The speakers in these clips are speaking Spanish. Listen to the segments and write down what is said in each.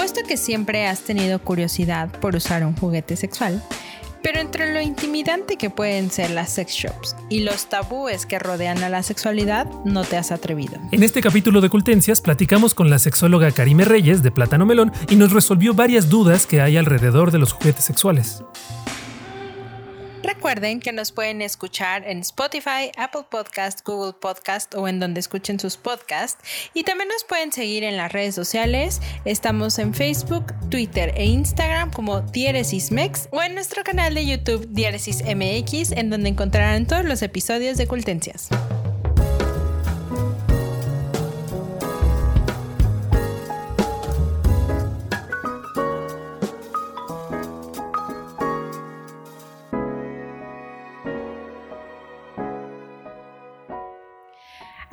Apuesto que siempre has tenido curiosidad por usar un juguete sexual, pero entre lo intimidante que pueden ser las sex shops y los tabúes que rodean a la sexualidad, no te has atrevido. En este capítulo de Cultencias platicamos con la sexóloga Karime Reyes de Plátano Melón y nos resolvió varias dudas que hay alrededor de los juguetes sexuales. Recuerden que nos pueden escuchar en Spotify, Apple Podcast, Google Podcast o en donde escuchen sus podcasts. Y también nos pueden seguir en las redes sociales. Estamos en Facebook, Twitter e Instagram como Diéresis Mex o en nuestro canal de YouTube Diéresis MX en donde encontrarán todos los episodios de Cultencias.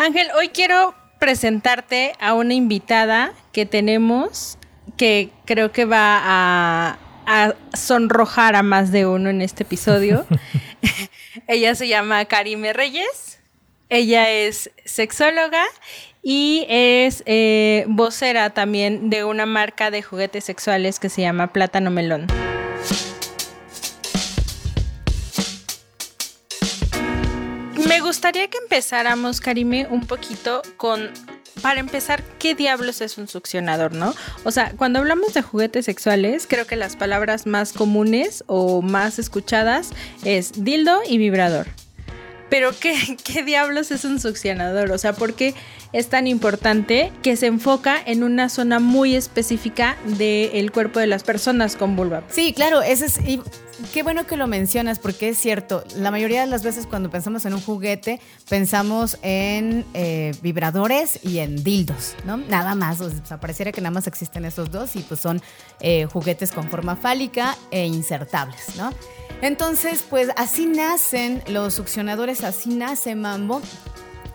Ángel, hoy quiero presentarte a una invitada que tenemos que creo que va a, sonrojar a más de uno en este episodio. Ella se llama Karime Reyes. Ella es sexóloga y es eh, vocera también de una marca de juguetes sexuales que se llama Plátano Melón. Me gustaría que empezáramos, Karime, un poquito con, para empezar, ¿qué diablos es un succionador, no? O sea, cuando hablamos de juguetes sexuales, creo que las palabras más comunes o más escuchadas es dildo y vibrador. Pero ¿qué, ¿qué, diablos es un succionador? O sea, ¿por qué es tan importante que se enfoca en una zona muy específica del cuerpo de las personas con vulva? Sí, claro, ese es... Y qué bueno que lo mencionas porque es cierto, la mayoría de las veces cuando pensamos en un juguete pensamos en eh, vibradores y en dildos, ¿no? Nada más, o sea, pareciera que nada más existen esos dos y pues son eh, juguetes con forma fálica e insertables, ¿no? Entonces, pues así nacen los succionadores, así nace Mambo,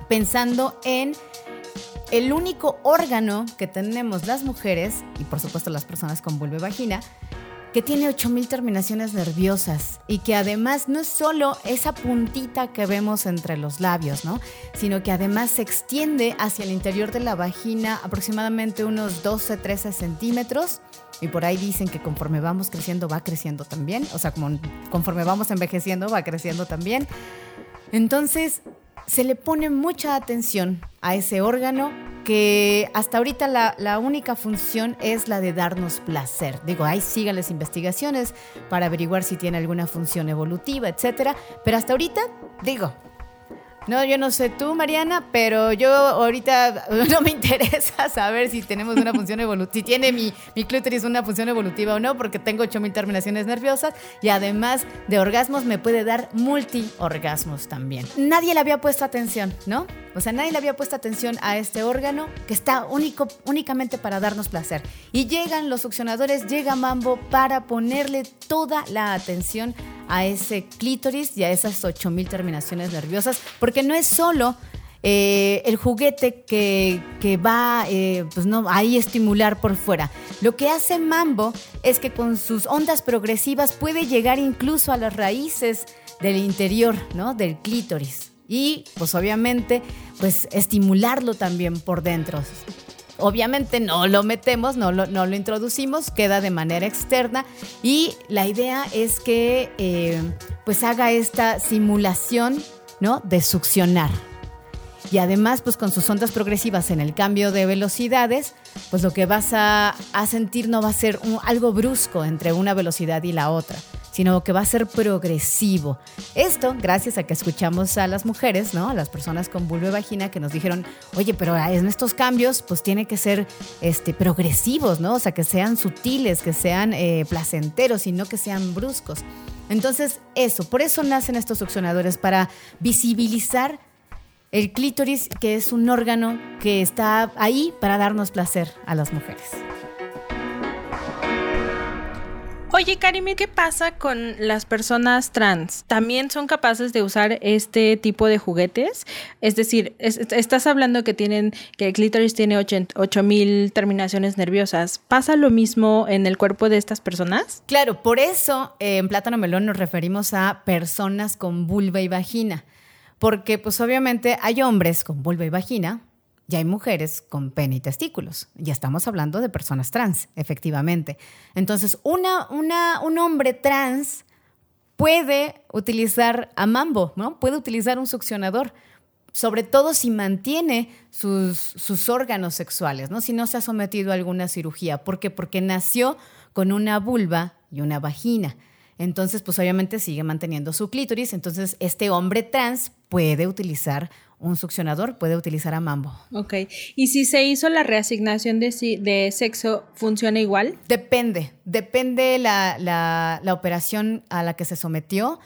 pensando en el único órgano que tenemos las mujeres, y por supuesto las personas con vulva vagina, que tiene 8000 terminaciones nerviosas y que además no es solo esa puntita que vemos entre los labios, ¿no? Sino que además se extiende hacia el interior de la vagina aproximadamente unos 12, 13 centímetros y por ahí dicen que conforme vamos creciendo va creciendo también, o sea, como conforme vamos envejeciendo va creciendo también. Entonces, se le pone mucha atención a ese órgano que hasta ahorita la, única función es la de darnos placer. Digo, ahí sigan las investigaciones para averiguar si tiene alguna función evolutiva, etcétera. Pero hasta ahorita, digo, no, yo no sé tú, Mariana, pero yo ahorita no me interesa saber si tenemos una función evolutiva, si tiene mi, mi clítoris una función evolutiva o no, porque tengo 8000 terminaciones nerviosas y además de orgasmos me puede dar multiorgasmos también. Nadie le había puesto atención, ¿no? O sea, nadie le había puesto atención a este órgano que está único, únicamente para darnos placer. Y llegan los succionadores, llega Mambo para ponerle toda la atención a ese clítoris y a esas 8000 terminaciones nerviosas, porque no es solo eh, el juguete que, va eh, pues no, ahí estimular por fuera. Lo que hace Mambo es que con sus ondas progresivas puede llegar incluso a las raíces del interior, ¿no? Del clítoris. Y pues obviamente, pues estimularlo también por dentro. Obviamente no lo metemos, no lo, no lo introducimos, queda de manera externa y la idea es que eh, pues haga esta simulación ¿no? de succionar. Y además, pues con sus ondas progresivas en el cambio de velocidades, pues lo que vas a, sentir no va a ser algo brusco entre una velocidad y la otra sino que va a ser progresivo. Esto gracias a que escuchamos a las mujeres, ¿no? A las personas con vulva y vagina que nos dijeron, oye, pero en estos cambios pues tiene que ser este, progresivos, ¿no? O sea, que sean sutiles, que sean eh, placenteros y no que sean bruscos. Entonces, eso, por eso nacen estos succionadores, para visibilizar el clítoris, que es un órgano que está ahí para darnos placer a las mujeres. Oye, Karime, ¿qué pasa con las personas trans? ¿También son capaces de usar este tipo de juguetes? Es decir, estás hablando que tienen, que el clítoris tiene 8000 terminaciones nerviosas. ¿Pasa lo mismo en el cuerpo de estas personas? Claro, por eso eh, en Plátano Melón nos referimos a personas con vulva y vagina. Porque, pues obviamente, hay hombres con vulva y vagina, y hay mujeres con pene y testículos. Ya estamos hablando de personas trans, efectivamente. Entonces, una, una, un hombre trans puede utilizar a mambo, ¿no? Puede utilizar un succionador, sobre todo si mantiene sus, sus órganos sexuales, ¿no? Si no se ha sometido a alguna cirugía. ¿Por qué? Porque nació con una vulva y una vagina. Entonces, pues obviamente sigue manteniendo su clítoris. Entonces, este hombre trans puede utilizar un succionador, puede utilizar a mambo. Ok. ¿Y si se hizo la reasignación de, de sexo, funciona igual? Depende. Depende la, la, la operación a la que se sometió,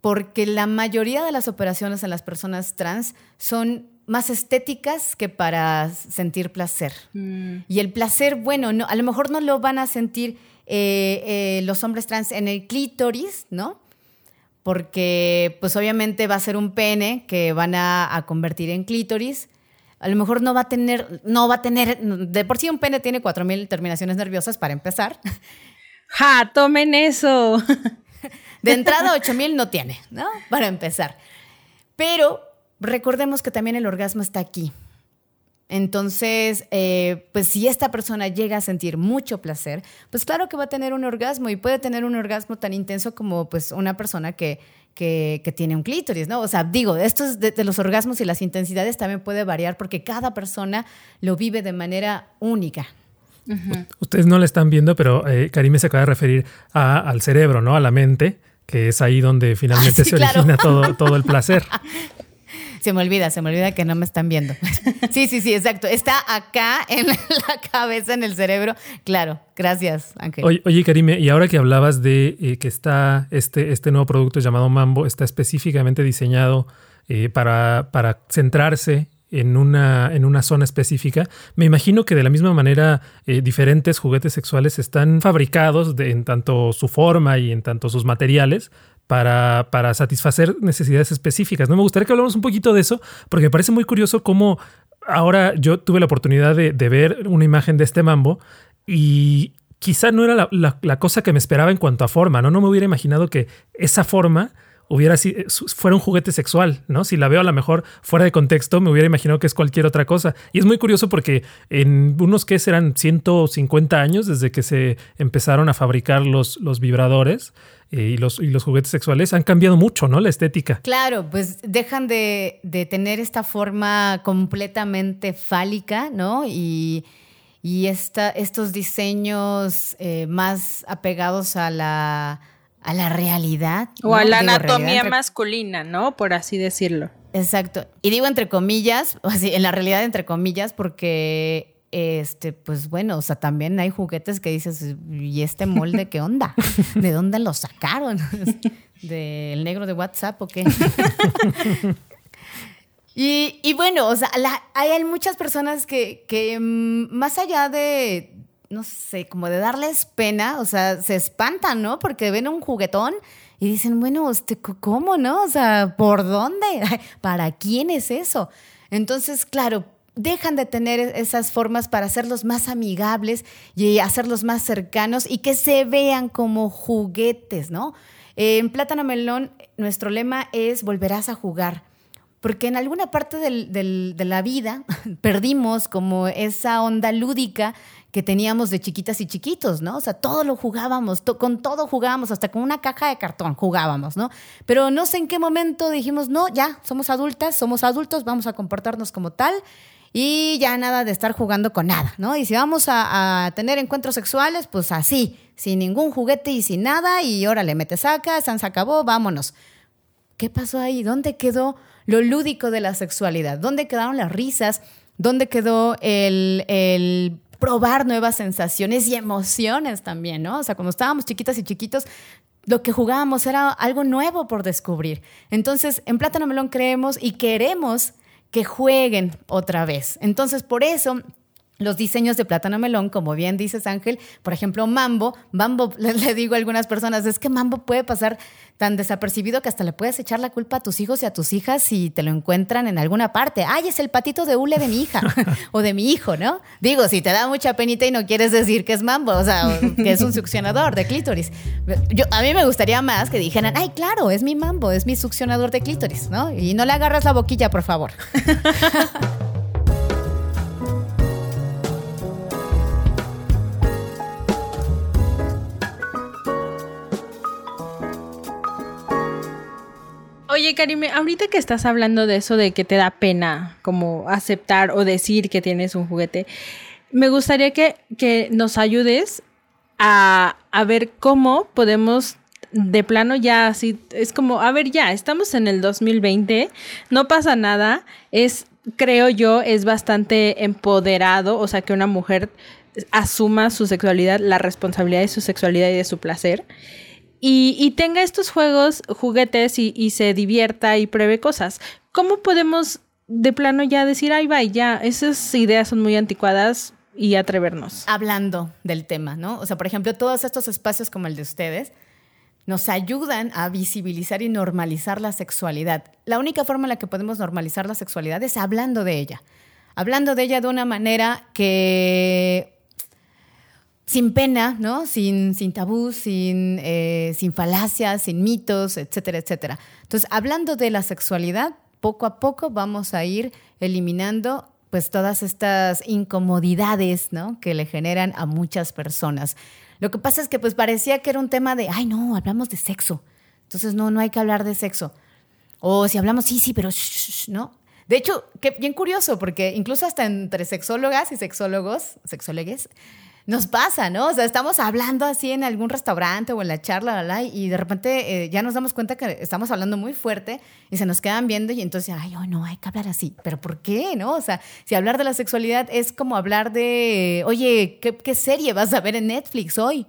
porque la mayoría de las operaciones en las personas trans son más estéticas que para sentir placer. Mm. Y el placer, bueno, no, a lo mejor no lo van a sentir eh, eh, los hombres trans en el clítoris, ¿no? Porque pues obviamente va a ser un pene que van a, convertir en clítoris. A lo mejor no va a tener, no va a tener, de por sí un pene tiene 4.000 terminaciones nerviosas para empezar. ¡Ja! Tomen eso. De entrada 8.000 no tiene, ¿no? Para empezar. Pero recordemos que también el orgasmo está aquí. Entonces, eh, pues si esta persona llega a sentir mucho placer, pues claro que va a tener un orgasmo y puede tener un orgasmo tan intenso como pues una persona que, que, tiene un clítoris, ¿no? O sea, digo, esto de, de, los orgasmos y las intensidades también puede variar porque cada persona lo vive de manera única. Ustedes no la están viendo, pero eh, Karime se acaba de referir al cerebro, ¿no? A la mente, que es ahí donde finalmente se origina todo, todo el placer. Se me olvida, se me olvida que no me están viendo. Sí, sí, sí, exacto. Está acá en la cabeza, en el cerebro. Claro, gracias, Ángel. Oye, Karime, y ahora que hablabas de eh, que está este, este nuevo producto llamado Mambo, está específicamente diseñado eh, para, para centrarse en una, en una zona específica. Me imagino que de la misma manera eh, diferentes juguetes sexuales están fabricados en tanto su forma y en tanto sus materiales para, para satisfacer necesidades específicas. ¿no? Me gustaría que hablemos un poquito de eso, porque me parece muy curioso cómo ahora yo tuve la oportunidad de, ver una imagen de este mambo y quizá no era la, la, cosa que me esperaba en cuanto a forma, ¿no? No me hubiera imaginado que esa forma hubiera sido, eh, fuera un juguete sexual, ¿no? Si la veo a lo mejor fuera de contexto, me hubiera imaginado que es cualquier otra cosa. Y es muy curioso porque en unos que serán 150 años desde que se empezaron a fabricar los, los vibradores, eh, y, los, y los juguetes sexuales han cambiado mucho, ¿no? La estética. Claro, pues dejan de, tener esta forma completamente fálica, ¿no? Y, y estos diseños eh, más apegados a la a la realidad. O a la anatomía masculina, ¿no? Por así decirlo. Exacto. Y digo entre comillas, o así, en la realidad entre comillas, porque, este, pues bueno, o sea, también hay juguetes que dices, ¿y este molde qué onda? ¿De dónde lo sacaron? ¿Del negro de WhatsApp o qué? y, y, bueno, o sea, hay muchas personas que, que mm, más allá de, no sé, como de darles pena, o sea, se espantan, ¿no? Porque ven un juguetón y dicen, bueno, este, ¿cómo, no? O sea, ¿por dónde? ¿Para quién es eso? Entonces, claro, dejan de tener esas formas para hacerlos más amigables y hacerlos más cercanos y que se vean como juguetes, ¿no? En Plátano Melón, nuestro lema es volverás a jugar porque en alguna parte de la vida perdimos como esa onda lúdica que teníamos de chiquitas y chiquitos, ¿no? O sea, todo lo jugábamos, con todo jugábamos, hasta con una caja de cartón jugábamos, ¿no? Pero no sé en qué momento dijimos, no, ya, somos adultas, somos adultos, vamos a comportarnos como tal y ya nada de estar jugando con nada, ¿no? Y si vamos a, tener encuentros sexuales, pues así, sin ningún juguete y sin nada, y órale, mete saca, se acabó, vámonos. ¿Qué pasó ahí? ¿Dónde quedó lo lúdico de la sexualidad? ¿Dónde quedaron las risas? ¿Dónde quedó el, probar nuevas sensaciones y emociones también, ¿no? O sea, cuando estábamos chiquitas y chiquitos, lo que jugábamos era algo nuevo por descubrir. Entonces, en Plátano Melón creemos y queremos que jueguen otra vez. Entonces, por eso los diseños de plátano melón, como bien dices Ángel, por ejemplo, Mambo, Mambo, le, digo a algunas personas, es que Mambo puede pasar tan desapercibido que hasta le puedes echar la culpa a tus hijos y a tus hijas si te lo encuentran en alguna parte. Ay, es el patito de hule de mi hija o de mi hijo, ¿no? Digo, si te da mucha penita y no quieres decir que es Mambo, o sea, que es un succionador de clítoris. Yo, a mí me gustaría más que dijeran, ay, claro, es mi Mambo, es mi succionador de clítoris, ¿no? Y no le agarras la boquilla, por favor. Oye, Karime, ahorita que estás hablando de eso de que te da pena como aceptar o decir que tienes un juguete, me gustaría que, que nos ayudes a, a ver cómo podemos de plano ya así, es como, a ver, ya, estamos en el 2020, no pasa nada, es, creo yo, es bastante empoderado, o sea, que una mujer asuma su sexualidad, la responsabilidad de su sexualidad y de su placer. Y, tenga estos juegos, juguetes y, se divierta y pruebe cosas. ¿Cómo podemos de plano ya decir, ay, va, ya, esas ideas son muy anticuadas y atrevernos? Hablando del tema, ¿no? O sea, por ejemplo, todos estos espacios como el de ustedes, nos ayudan a visibilizar y normalizar la sexualidad. La única forma en la que podemos normalizar la sexualidad es hablando de ella. Hablando de ella de una manera que sin pena, ¿no? Sin, sin tabú, sin, eh, sin falacias, sin mitos, etcétera, etcétera. Entonces, hablando de la sexualidad, poco a poco vamos a ir eliminando pues todas estas incomodidades, ¿no? Que le generan a muchas personas. Lo que pasa es que pues parecía que era un tema de, ay, no, hablamos de sexo. Entonces, no, no hay que hablar de sexo. O si hablamos, sí, sí, pero ¿no? De hecho, qué bien curioso, porque incluso hasta entre sexólogas y sexólogos, sexólogues, nos pasa, ¿no? O sea, estamos hablando así en algún restaurante o en la charla, la, y de repente eh, ya nos damos cuenta que estamos hablando muy fuerte y se nos quedan viendo y entonces, ay, oh, no, hay que hablar así. ¿Pero por qué, no? O sea, si hablar de la sexualidad es como hablar de, oye, ¿qué, qué serie vas a ver en Netflix hoy?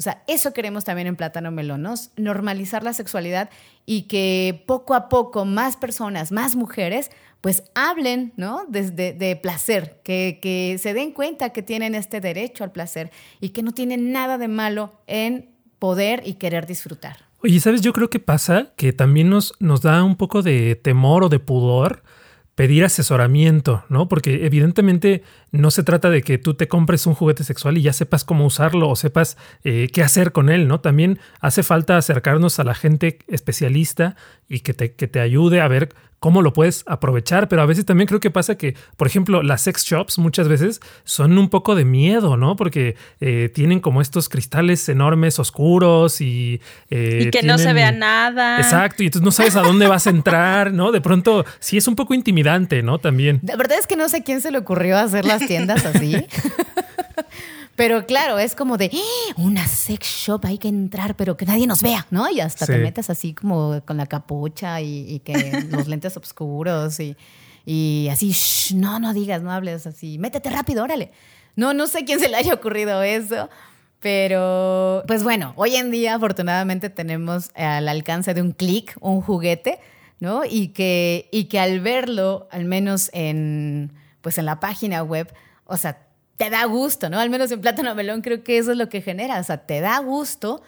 O sea, eso queremos también en Plátano Melonos, normalizar la sexualidad y que poco a poco más personas, más mujeres, pues hablen, ¿no? Desde de placer, que, que se den cuenta que tienen este derecho al placer y que no tienen nada de malo en poder y querer disfrutar. Oye, ¿sabes? Yo creo que pasa que también nos, nos da un poco de temor o de pudor pedir asesoramiento, ¿no? Porque evidentemente no se trata de que tú te compres un juguete sexual y ya sepas cómo usarlo o sepas eh, qué hacer con él, ¿no? También hace falta acercarnos a la gente especialista y que te, que te ayude a ver cómo lo puedes aprovechar, pero a veces también creo que pasa que, por ejemplo, las sex shops muchas veces son un poco de miedo, ¿no? Porque eh, tienen como estos cristales enormes, oscuros y... Eh, y que no se vea nada. Exacto, y entonces no sabes a dónde vas a entrar, ¿no? De pronto sí es un poco intimidante, ¿no? También. La verdad es que no sé quién se le ocurrió hacer las tiendas así. Pero claro, es como de ¡Ah! una sex shop, hay que entrar, pero que nadie nos vea, ¿no? Y hasta te metes así como con la capucha y, que los lentes oscuros y, así, no, no digas, no hables así, métete rápido, órale. No, no sé quién se le haya ocurrido eso, pero pues bueno, hoy en día afortunadamente tenemos al alcance de un clic un juguete, ¿no? Y que, y que al verlo, al menos en, pues en la página web, o sea, te da gusto, ¿no? Al menos en Plátano Melón creo que eso es lo que genera, o sea, te da gusto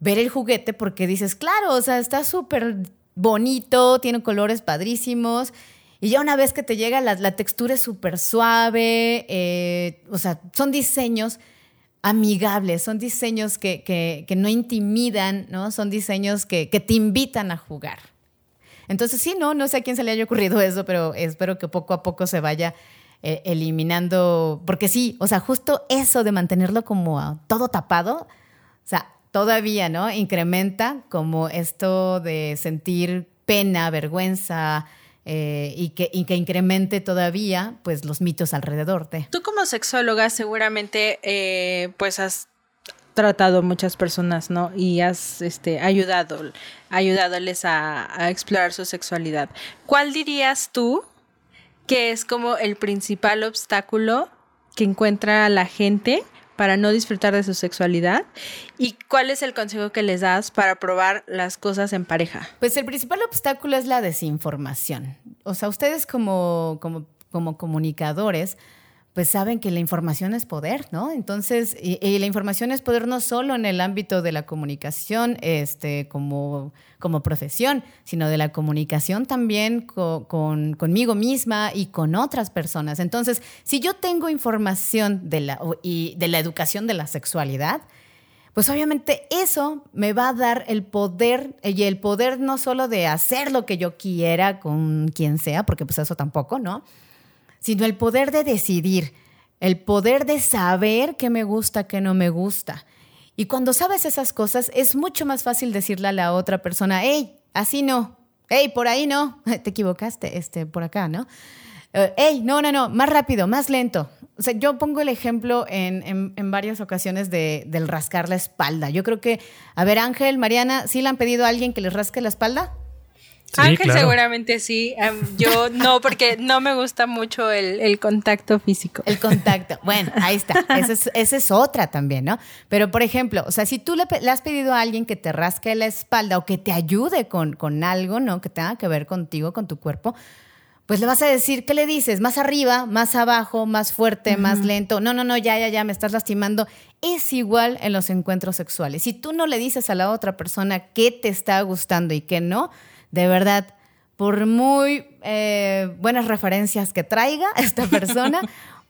ver el juguete porque dices, claro, o sea, está súper bonito, tiene colores padrísimos. Y ya una vez que te llega, la, textura es súper suave, eh, o sea, son diseños amigables, son diseños que, no intimidan, ¿no? Son diseños que, que, te invitan a jugar. Entonces, sí, no, no sé a quién se le haya ocurrido eso, pero espero que poco a poco se vaya eh, eliminando, porque sí, o sea, justo eso de mantenerlo como todo tapado, o sea, todavía, ¿no? Incrementa como esto de sentir pena, vergüenza, eh, y, que, incremente todavía pues los mitos alrededor de. Tú como sexóloga seguramente eh, pues has tratado muchas personas, ¿no? Y has este, ayudado, ayudándoles a, a explorar su sexualidad. ¿Cuál dirías tú que es como el principal obstáculo que encuentra la gente para no disfrutar de su sexualidad y cuál es el consejo que les das para probar las cosas en pareja. Pues el principal obstáculo es la desinformación. O sea, ustedes como, como, como comunicadores pues saben que la información es poder, ¿no? Entonces, y, la información es poder no solo en el ámbito de la comunicación este, como, como profesión, sino de la comunicación también con, conmigo misma y con otras personas. Entonces, si yo tengo información de la, de la educación de la sexualidad, pues obviamente eso me va a dar el poder, y el poder no solo de hacer lo que yo quiera con quien sea, porque pues eso tampoco, ¿no? Sino el poder de decidir, el poder de saber qué me gusta, qué no me gusta. Y cuando sabes esas cosas, es mucho más fácil decirle a la otra persona, hey, así no, hey, por ahí no, te equivocaste, este, por acá, ¿no? Eh, hey, no, no, no, más rápido, más lento. O sea, yo pongo el ejemplo en, en, varias ocasiones de, del rascar la espalda. Yo creo que, a ver, Ángel, Mariana, ¿sí le han pedido a alguien que les rasque la espalda? Ángel seguramente sí. yo no, porque no me gusta mucho el, contacto físico. El contacto. Bueno, ahí está. Esa es, otra también, ¿no? Pero, por ejemplo, o sea, si tú le, has pedido a alguien que te rasque la espalda o que te ayude con, con algo, ¿no? Que tenga que ver contigo, con tu cuerpo, pues le vas a decir, ¿qué le dices? ¿Más arriba, más abajo, más fuerte, más lento? No, no, no, ya, ya, ya, me estás lastimando. Es igual en los encuentros sexuales. Si tú no le dices a la otra persona qué te está gustando y qué no, de verdad, por muy eh, buenas referencias que traiga esta persona,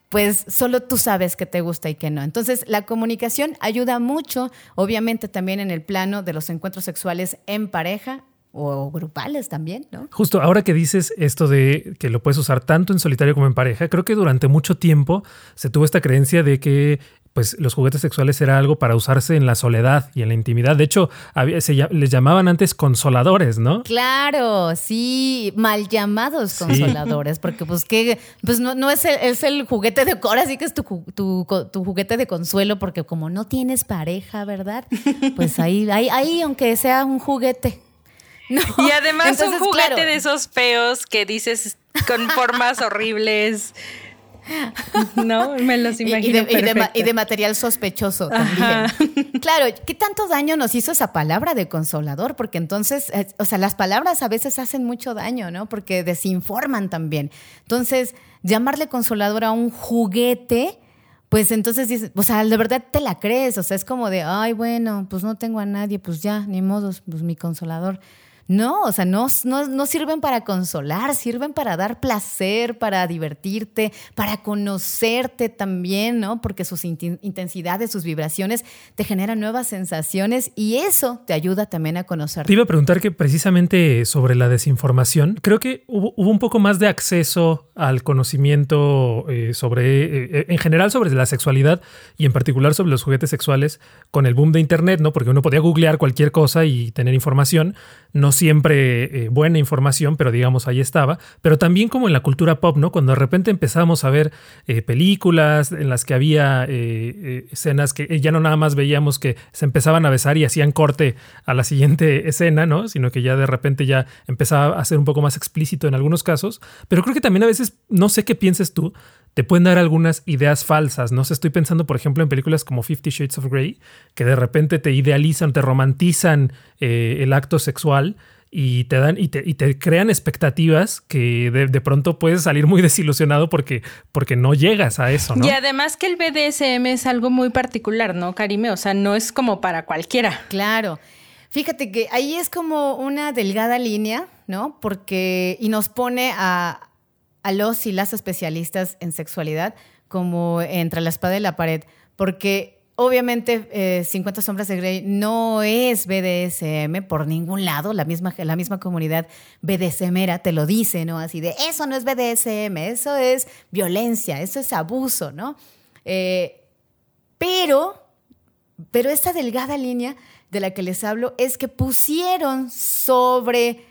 pues solo tú sabes qué te gusta y qué no. Entonces, la comunicación ayuda mucho, obviamente también en el plano de los encuentros sexuales en pareja o grupales también, ¿no? Justo ahora que dices esto de que lo puedes usar tanto en solitario como en pareja, creo que durante mucho tiempo se tuvo esta creencia de que pues los juguetes sexuales era algo para usarse en la soledad y en la intimidad. De hecho, les llamaban antes consoladores, ¿no? Claro, sí, mal llamados consoladores, porque pues que pues no, es, el, es el juguete de ahora sí que es tu, juguete de consuelo, porque como no tienes pareja, ¿verdad? Pues ahí, ahí, ahí aunque sea un juguete. y además un juguete de esos feos que dices con formas horribles. No, me los imagino. Y de, material sospechoso también. Claro, ¿qué tanto daño nos hizo esa palabra de consolador? Porque entonces, eh, o sea, las palabras a veces hacen mucho daño, ¿no? Porque desinforman también. Entonces, llamarle consolador a un juguete, pues entonces dices, o sea, de verdad te la crees, o sea, es como de, ay, bueno, pues no tengo a nadie, pues ya, ni modo, pues mi consolador. No, o sea, no, no, sirven para consolar, sirven para dar placer, para divertirte, para conocerte también, ¿no? Porque sus intensidades, sus vibraciones te generan nuevas sensaciones y eso te ayuda también a conocerte. Te iba a preguntar que precisamente sobre la desinformación, creo que hubo, un poco más de acceso al conocimiento eh, sobre, eh, en general sobre la sexualidad y en particular sobre los juguetes sexuales con el boom de Internet, ¿no? Porque uno podía googlear cualquier cosa y tener información no siempre eh, buena información, pero digamos ahí estaba, pero también como en la cultura pop, ¿no? Cuando de repente empezamos a ver eh, películas en las que había eh, escenas que ya no nada más veíamos que se empezaban a besar y hacían corte a la siguiente escena, ¿no? Sino que ya de repente ya empezaba a ser un poco más explícito en algunos casos, pero creo que también a veces, no sé qué pienses tú, te pueden dar algunas ideas falsas. No estoy pensando, por ejemplo, en películas como Fifty Shades of Grey, que de repente te idealizan, te romantizan el acto sexual y te dan y te, crean expectativas que de, pronto puedes salir muy desilusionado porque, porque no llegas a eso, ¿no? Y además que el BDSM es algo muy particular, ¿no, Karime? O sea, no es como para cualquiera. Claro. Fíjate que ahí es como una delgada línea, ¿no? Porque, y nos pone a, a los y las especialistas en sexualidad como entre la espada y la pared, porque obviamente 50 eh, sombras de Grey no es BDSM por ningún lado, la misma, la misma comunidad BDSMera te lo dice, ¿no? Así de, eso no es BDSM, eso es violencia, eso es abuso, ¿no? Eh, pero, pero esta delgada línea de la que les hablo es que pusieron sobre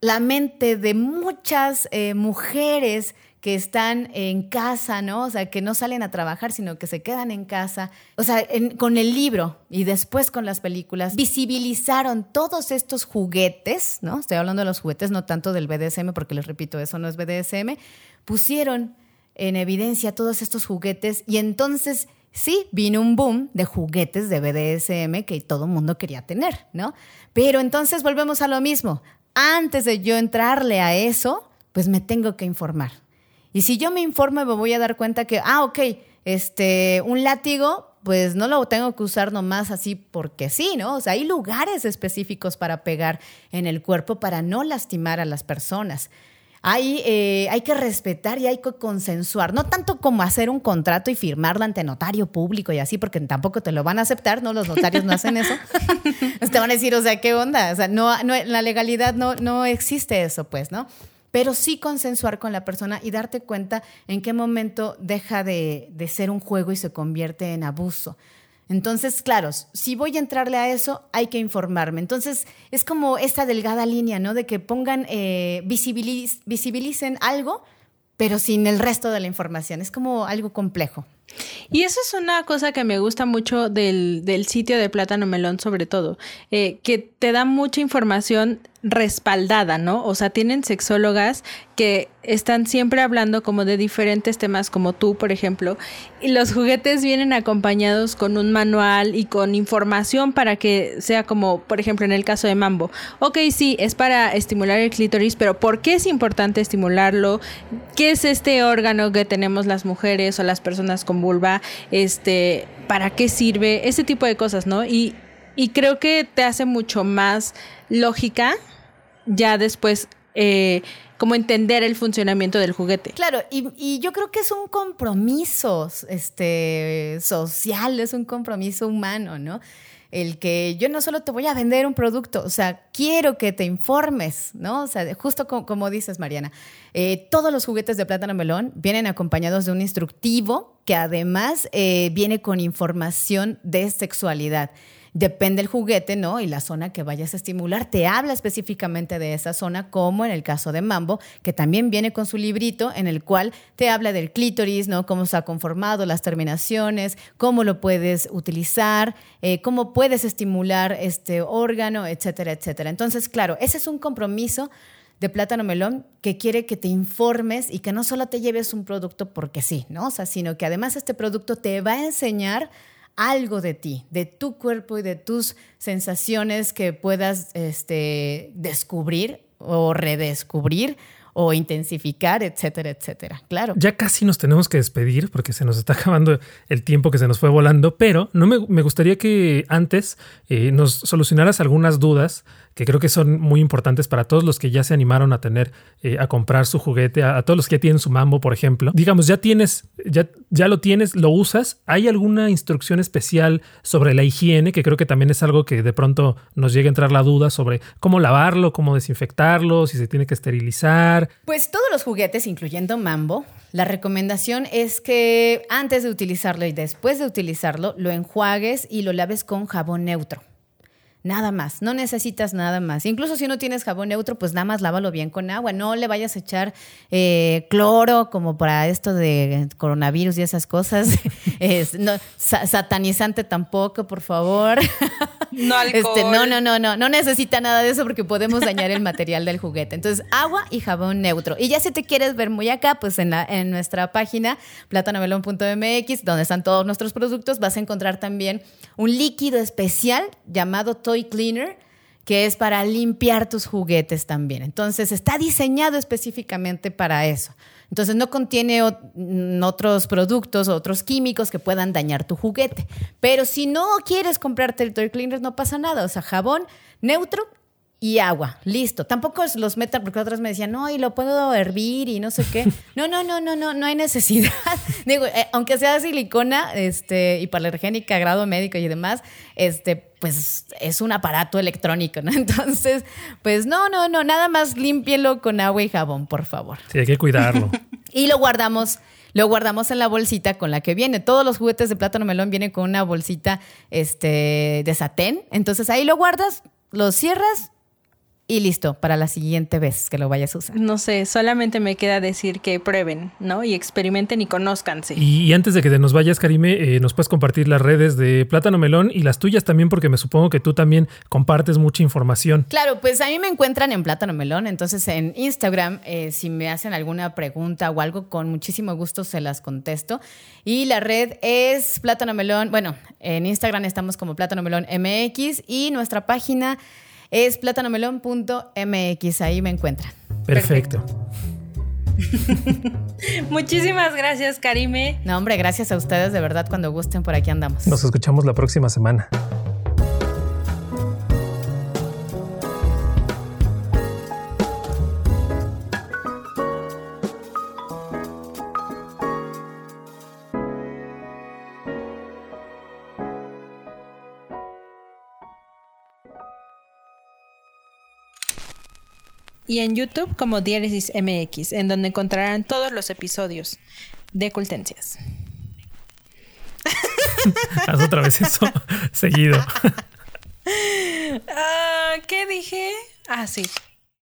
la mente de muchas eh, mujeres que están en casa, ¿no? O sea, que no salen a trabajar, sino que se quedan en casa. O sea, con el libro y después con las películas, visibilizaron todos estos juguetes, ¿no? Estoy hablando de los juguetes, no tanto del BDSM, porque les repito, eso no es BDSM. Pusieron en evidencia todos estos juguetes y entonces sí vino un boom de juguetes de BDSM que todo el mundo quería tener, ¿no? Pero entonces volvemos a lo mismo antes de yo entrarle a eso, pues me tengo que informar. Y si yo me informo, me voy a dar cuenta que, ah, ok, este, un látigo, pues no lo tengo que usar nomás así porque sí, ¿no? O sea, hay lugares específicos para pegar en el cuerpo para no lastimar a las personas. Hay, eh, hay que respetar y hay que consensuar, no tanto como hacer un contrato y firmarlo ante notario público y así, porque tampoco te lo van a aceptar, ¿no? Los notarios no hacen eso. te van a decir, o sea, ¿qué onda? O sea, no, no, la legalidad no, no existe eso, pues, ¿no? Pero sí consensuar con la persona y darte cuenta en qué momento deja de, de ser un juego y se convierte en abuso. Entonces, claro, si voy a entrarle a eso, hay que informarme. Entonces, es como esta delgada línea, ¿no? De que pongan, eh, visibilicen algo, pero sin el resto de la información. Es como algo complejo. Y eso es una cosa que me gusta mucho del, del sitio de Plátano Melón, sobre todo, eh, que te da mucha información respaldada, ¿no? O sea, tienen sexólogas que están siempre hablando como de diferentes temas, como tú, por ejemplo, y los juguetes vienen acompañados con un manual y con información para que sea como, por ejemplo, en el caso de Mambo. Ok, sí, es para estimular el clítoris, pero ¿por qué es importante estimularlo? ¿Qué es este órgano que tenemos las mujeres o las personas con vulva? Este, ¿para qué sirve? Ese tipo de cosas, ¿no? Y, y creo que te hace mucho más lógica ya después eh, como entender el funcionamiento del juguete. Claro, y, yo creo que es un compromiso este, social, es un compromiso humano, ¿no? El que yo no solo te voy a vender un producto, o sea, quiero que te informes, ¿no? O sea, justo como, dices, Mariana, eh, todos los juguetes de plátano melón vienen acompañados de un instructivo que además eh, viene con información de sexualidad depende el juguete, ¿no? Y la zona que vayas a estimular. Te habla específicamente de esa zona, como en el caso de Mambo, que también viene con su librito en el cual te habla del clítoris, ¿no? Cómo se ha conformado, las terminaciones, cómo lo puedes utilizar, eh, cómo puedes estimular este órgano, etcétera, etcétera. Entonces, claro, ese es un compromiso de Plátano Melón que quiere que te informes y que no solo te lleves un producto porque sí, ¿no? O sea, sino que además este producto te va a enseñar algo de ti, de tu cuerpo y de tus sensaciones que puedas este, descubrir o redescubrir o intensificar, etcétera, etcétera. Claro. Ya casi nos tenemos que despedir porque se nos está acabando el tiempo que se nos fue volando, pero no me, gustaría que antes eh, nos solucionaras algunas dudas que creo que son muy importantes para todos los que ya se animaron a tener, eh, a comprar su juguete, a, todos los que ya tienen su mambo, por ejemplo. Digamos, ya tienes, ya, ya lo tienes, lo usas. ¿Hay alguna instrucción especial sobre la higiene? Que creo que también es algo que de pronto nos llega a entrar la duda sobre cómo lavarlo, cómo desinfectarlo, si se tiene que esterilizar. Pues todos los juguetes, incluyendo mambo, la recomendación es que antes de utilizarlo y después de utilizarlo, lo enjuagues y lo laves con jabón neutro. Nada más, no necesitas nada más. Incluso si no tienes jabón neutro, pues nada más lávalo bien con agua. No le vayas a echar eh, cloro como para esto de coronavirus y esas cosas. es, no, satanizante tampoco, por favor. No, Este, no, no, no, no. No necesita nada de eso porque podemos dañar el material del juguete. Entonces, agua y jabón neutro. Y ya si te quieres ver muy acá, pues en, la, en nuestra página platanomelon.mx, donde están todos nuestros productos, vas a encontrar también un líquido especial llamado Toy Cleaner, que es para limpiar tus juguetes también. Entonces está diseñado específicamente para eso. Entonces no contiene mm, otros productos otros químicos que puedan dañar tu juguete. Pero si no quieres comprarte el Toy Cleaner, no pasa nada. O sea, jabón neutro y agua, listo. Tampoco los metan porque otras me decían, no, y lo puedo hervir y no sé qué. No, no, no, no, no, no hay necesidad. Digo, eh, aunque sea silicona, este, hipoalergénica, grado médico y demás, este, pues es un aparato electrónico, ¿no? Entonces, pues no, no, no, nada más límpielo con agua y jabón, por favor. Sí, hay que cuidarlo. y lo guardamos lo guardamos en la bolsita con la que viene. Todos los juguetes de plátano melón vienen con una bolsita este, de satén. Entonces ahí lo guardas, lo cierras y listo para la siguiente vez que lo vayas a usar. No sé, solamente me queda decir que prueben, ¿no? Y experimenten y conózcanse. Y, antes de que te nos vayas, Karime, eh, nos puedes compartir las redes de Plátano Melón y las tuyas también, porque me supongo que tú también compartes mucha información. Claro, pues a mí me encuentran en Plátano Melón, entonces en Instagram, eh, si me hacen alguna pregunta o algo, con muchísimo gusto se las contesto. Y la red es Plátano Melón, bueno, en Instagram estamos como Plátano Melón MX y nuestra página es plátanomelón.mx, ahí me encuentran. Perfecto. Muchísimas gracias, Karime. No, hombre, gracias a ustedes, de verdad, cuando gusten, por aquí andamos. Nos escuchamos la próxima semana. Y en YouTube como Diéresis MX, en donde encontrarán todos los episodios de Cultencias. Haz otra vez eso seguido. Ah, ¿Qué dije? Ah, sí.